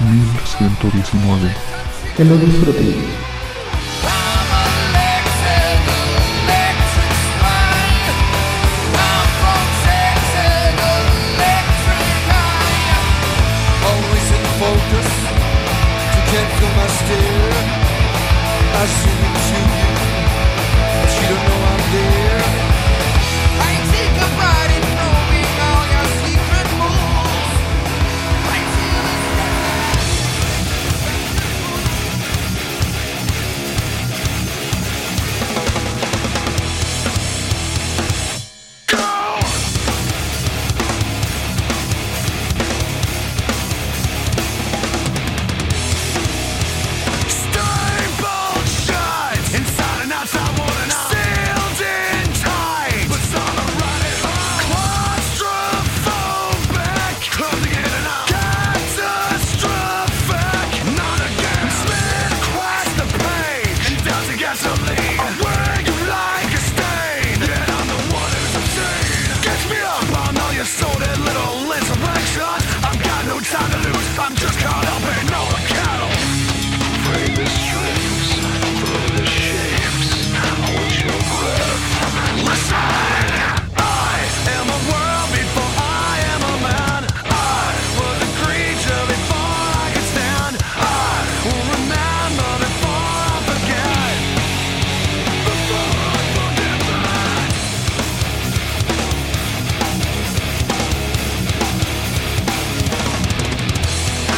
1119. Que lo disfruten.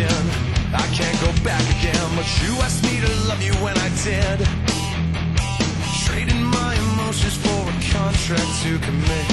again. I can't go back again, but you asked me to love you when I did. Trading my emotions for a contract to commit.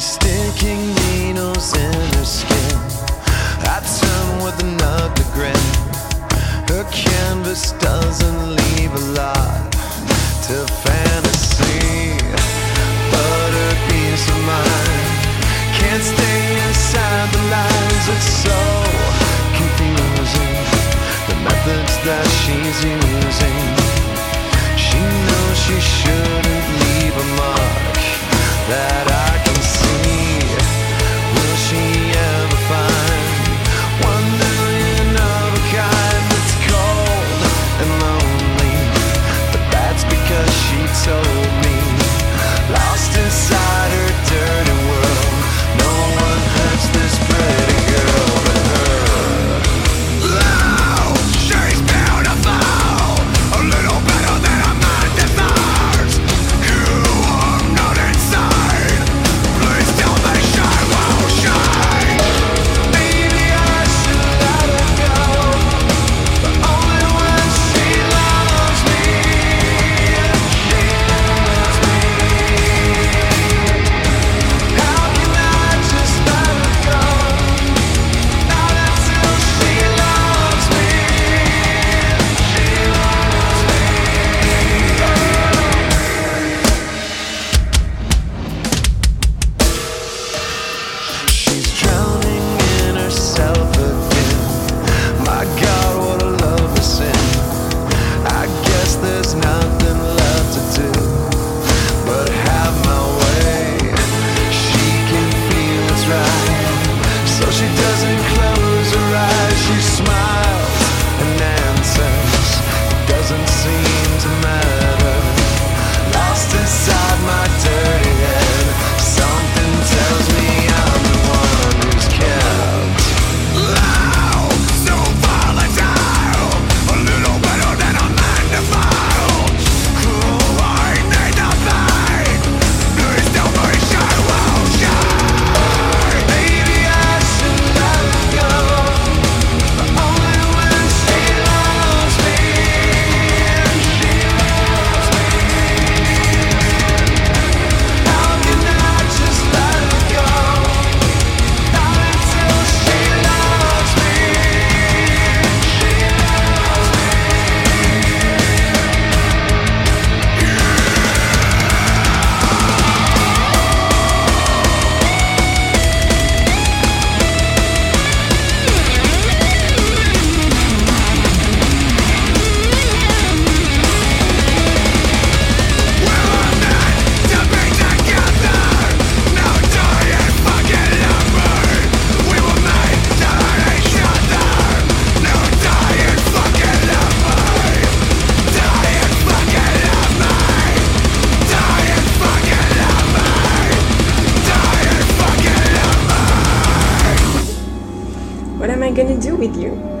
Sticking needles in her skin. I turn with another grin. Her canvas doesn't leave a lot to fantasy, but her peace of mind can't stay inside the lines. It's so confusing the methods that she's using. She knows she shouldn't leave a mark that I. Gonna do with you?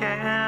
Just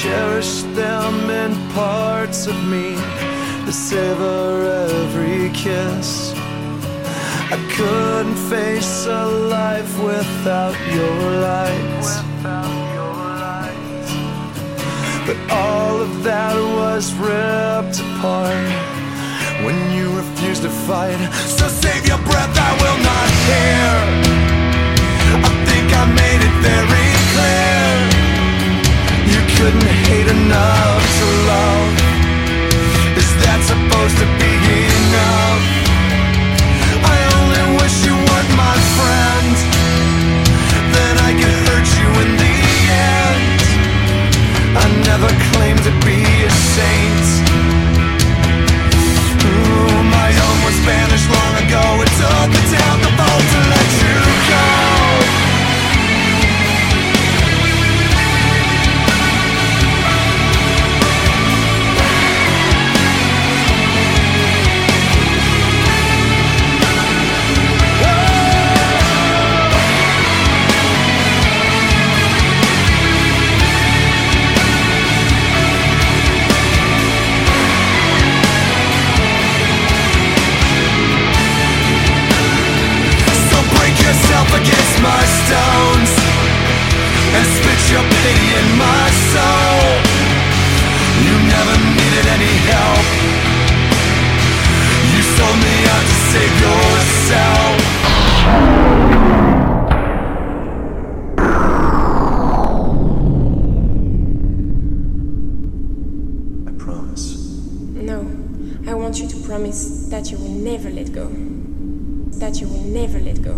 Cherish them in parts of me that savor every kiss. I couldn't face a life without your light. But all of that was ripped apart when you refused to fight. So save your breath, I will not hear. I think I made it very clear. Couldn't hate enough to love. Is that supposed to be enough? I promise. No, I want you to promise that you will never let go. That you will never let go.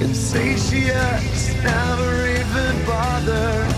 Insatiates never even bother.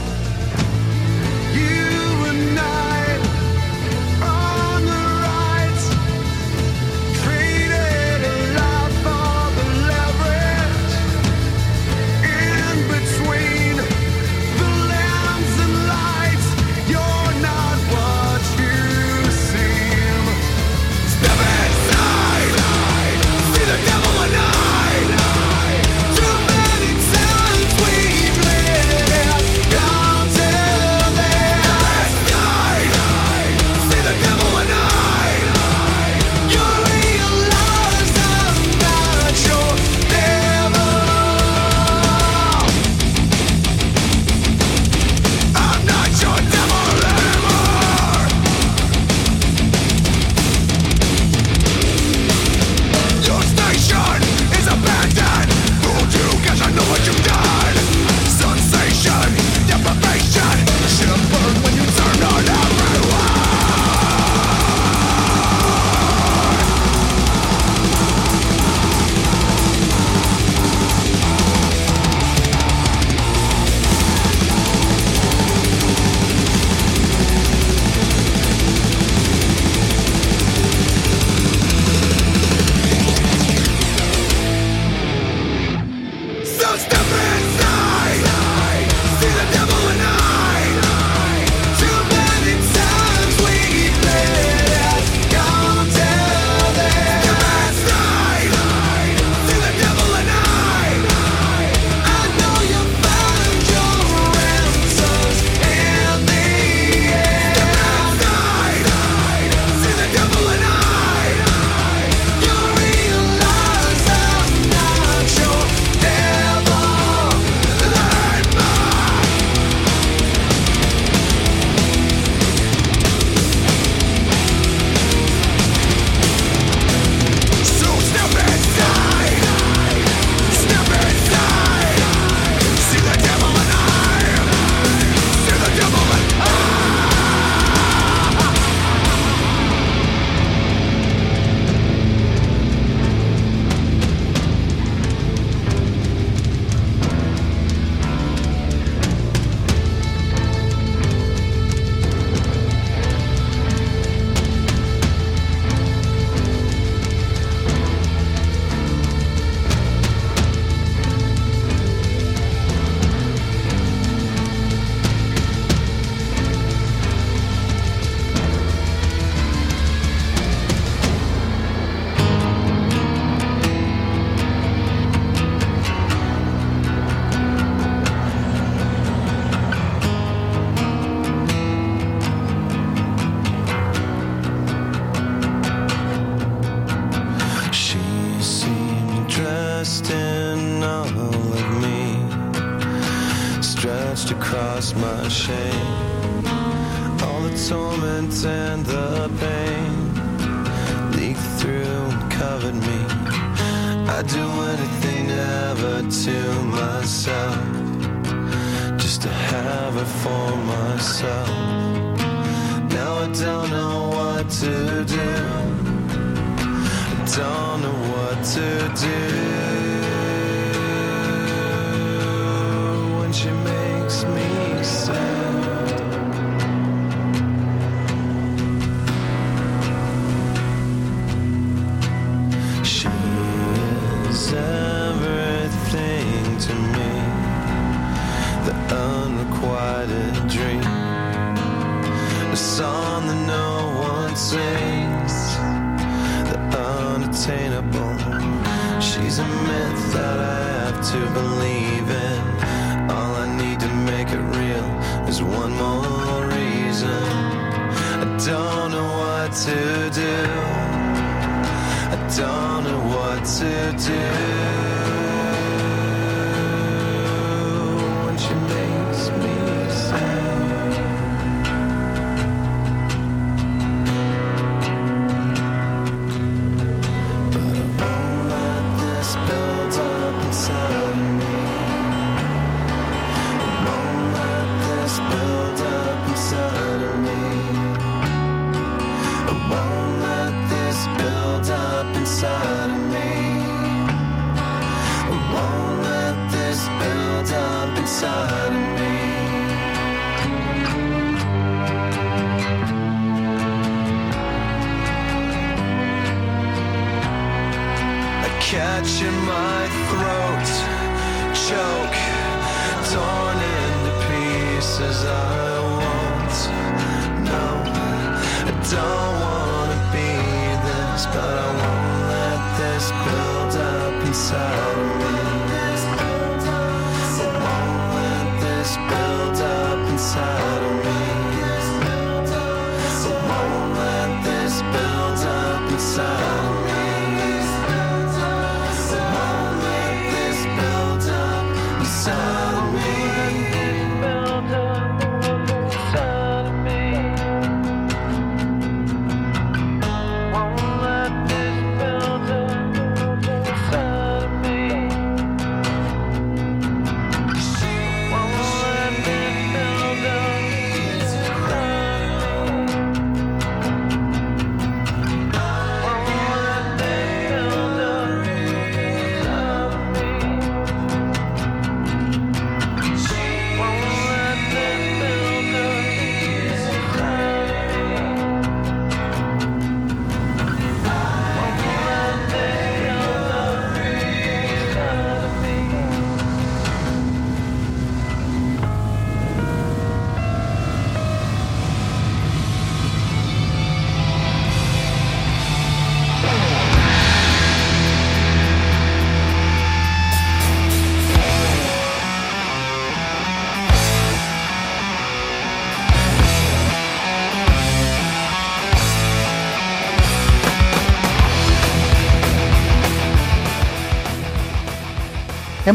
To do. I don't know what to do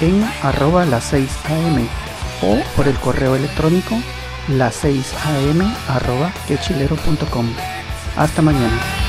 en arroba las 6 am o por el correo electrónico las 6 am arroba quechilero.com. Hasta mañana.